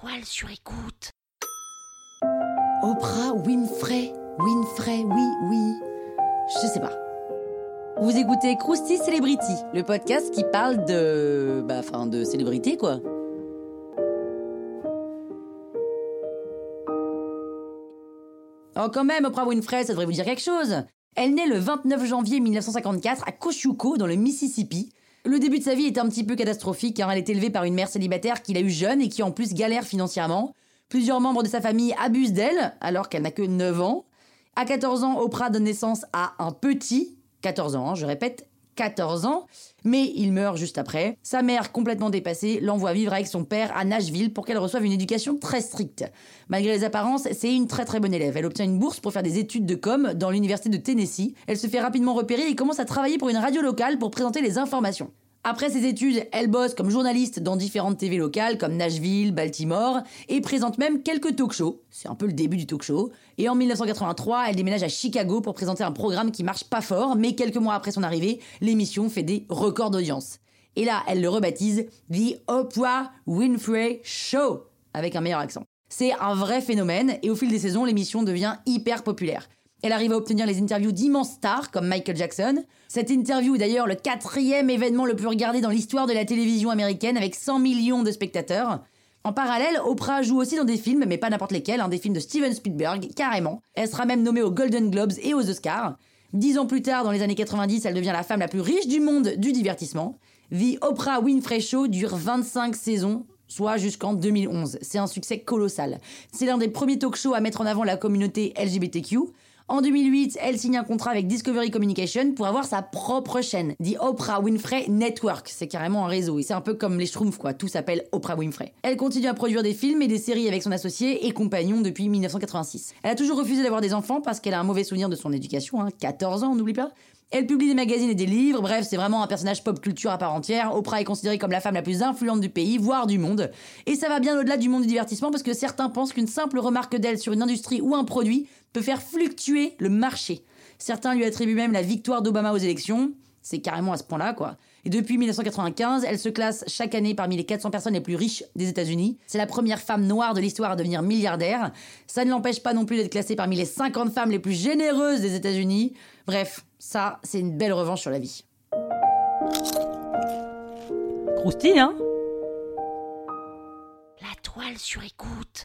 toile sur écoute. Oprah Winfrey. Winfrey, oui, oui. Je sais pas. Vous écoutez Krusty Celebrity, le podcast qui parle de. Bah, enfin, de célébrité, quoi. Oh, quand même, Oprah Winfrey, ça devrait vous dire quelque chose. Elle naît le 29 janvier 1954 à Kosciuszko, dans le Mississippi. Le début de sa vie était un petit peu catastrophique car elle est élevée par une mère célibataire qu'il a eu jeune et qui en plus galère financièrement. Plusieurs membres de sa famille abusent d'elle alors qu'elle n'a que 9 ans. À 14 ans, Oprah donne naissance à un petit, 14 ans, hein, je répète, 14 ans, mais il meurt juste après. Sa mère, complètement dépassée, l'envoie vivre avec son père à Nashville pour qu'elle reçoive une éducation très stricte. Malgré les apparences, c'est une très très bonne élève. Elle obtient une bourse pour faire des études de com dans l'université de Tennessee. Elle se fait rapidement repérer et commence à travailler pour une radio locale pour présenter les informations. Après ses études, elle bosse comme journaliste dans différentes TV locales comme Nashville, Baltimore, et présente même quelques talk shows. C'est un peu le début du talk show. Et en 1983, elle déménage à Chicago pour présenter un programme qui marche pas fort, mais quelques mois après son arrivée, l'émission fait des records d'audience. Et là, elle le rebaptise The Oprah Winfrey Show, avec un meilleur accent. C'est un vrai phénomène, et au fil des saisons, l'émission devient hyper populaire. Elle arrive à obtenir les interviews d'immenses stars comme Michael Jackson. Cette interview est d'ailleurs le quatrième événement le plus regardé dans l'histoire de la télévision américaine avec 100 millions de spectateurs. En parallèle, Oprah joue aussi dans des films, mais pas n'importe lesquels, hein, des films de Steven Spielberg, carrément. Elle sera même nommée aux Golden Globes et aux Oscars. Dix ans plus tard, dans les années 90, elle devient la femme la plus riche du monde du divertissement. The Oprah Winfrey Show dure 25 saisons, soit jusqu'en 2011. C'est un succès colossal. C'est l'un des premiers talk shows à mettre en avant la communauté LGBTQ. En 2008, elle signe un contrat avec Discovery Communication pour avoir sa propre chaîne, The Oprah Winfrey Network. C'est carrément un réseau et c'est un peu comme les Schtroumpfs quoi, tout s'appelle Oprah Winfrey. Elle continue à produire des films et des séries avec son associé et compagnon depuis 1986. Elle a toujours refusé d'avoir des enfants parce qu'elle a un mauvais souvenir de son éducation, hein, 14 ans, n'oublie pas. Elle publie des magazines et des livres, bref, c'est vraiment un personnage pop culture à part entière. Oprah est considérée comme la femme la plus influente du pays, voire du monde. Et ça va bien au-delà du monde du divertissement parce que certains pensent qu'une simple remarque d'elle sur une industrie ou un produit peut faire fluctuer le marché. Certains lui attribuent même la victoire d'Obama aux élections. C'est carrément à ce point-là, quoi. Et depuis 1995, elle se classe chaque année parmi les 400 personnes les plus riches des États-Unis. C'est la première femme noire de l'histoire à devenir milliardaire. Ça ne l'empêche pas non plus d'être classée parmi les 50 femmes les plus généreuses des États-Unis. Bref, ça, c'est une belle revanche sur la vie. Croustille, hein? La toile sur écoute.